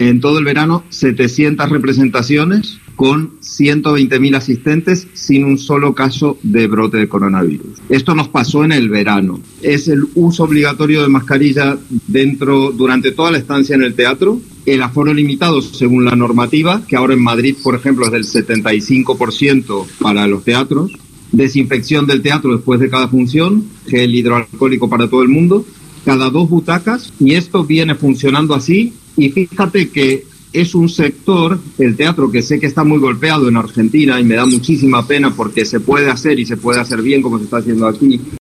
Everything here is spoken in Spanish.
En todo el verano, 700 representaciones con 120.000 asistentes sin un solo caso de brote de coronavirus. Esto nos pasó en el verano. Es el uso obligatorio de mascarilla dentro durante toda la estancia en el teatro, el aforo limitado según la normativa, que ahora en Madrid, por ejemplo, es del 75% para los teatros, desinfección del teatro después de cada función, gel hidroalcohólico para todo el mundo, cada dos butacas y esto viene funcionando así y fíjate que es un sector, el teatro, que sé que está muy golpeado en Argentina y me da muchísima pena porque se puede hacer y se puede hacer bien como se está haciendo aquí,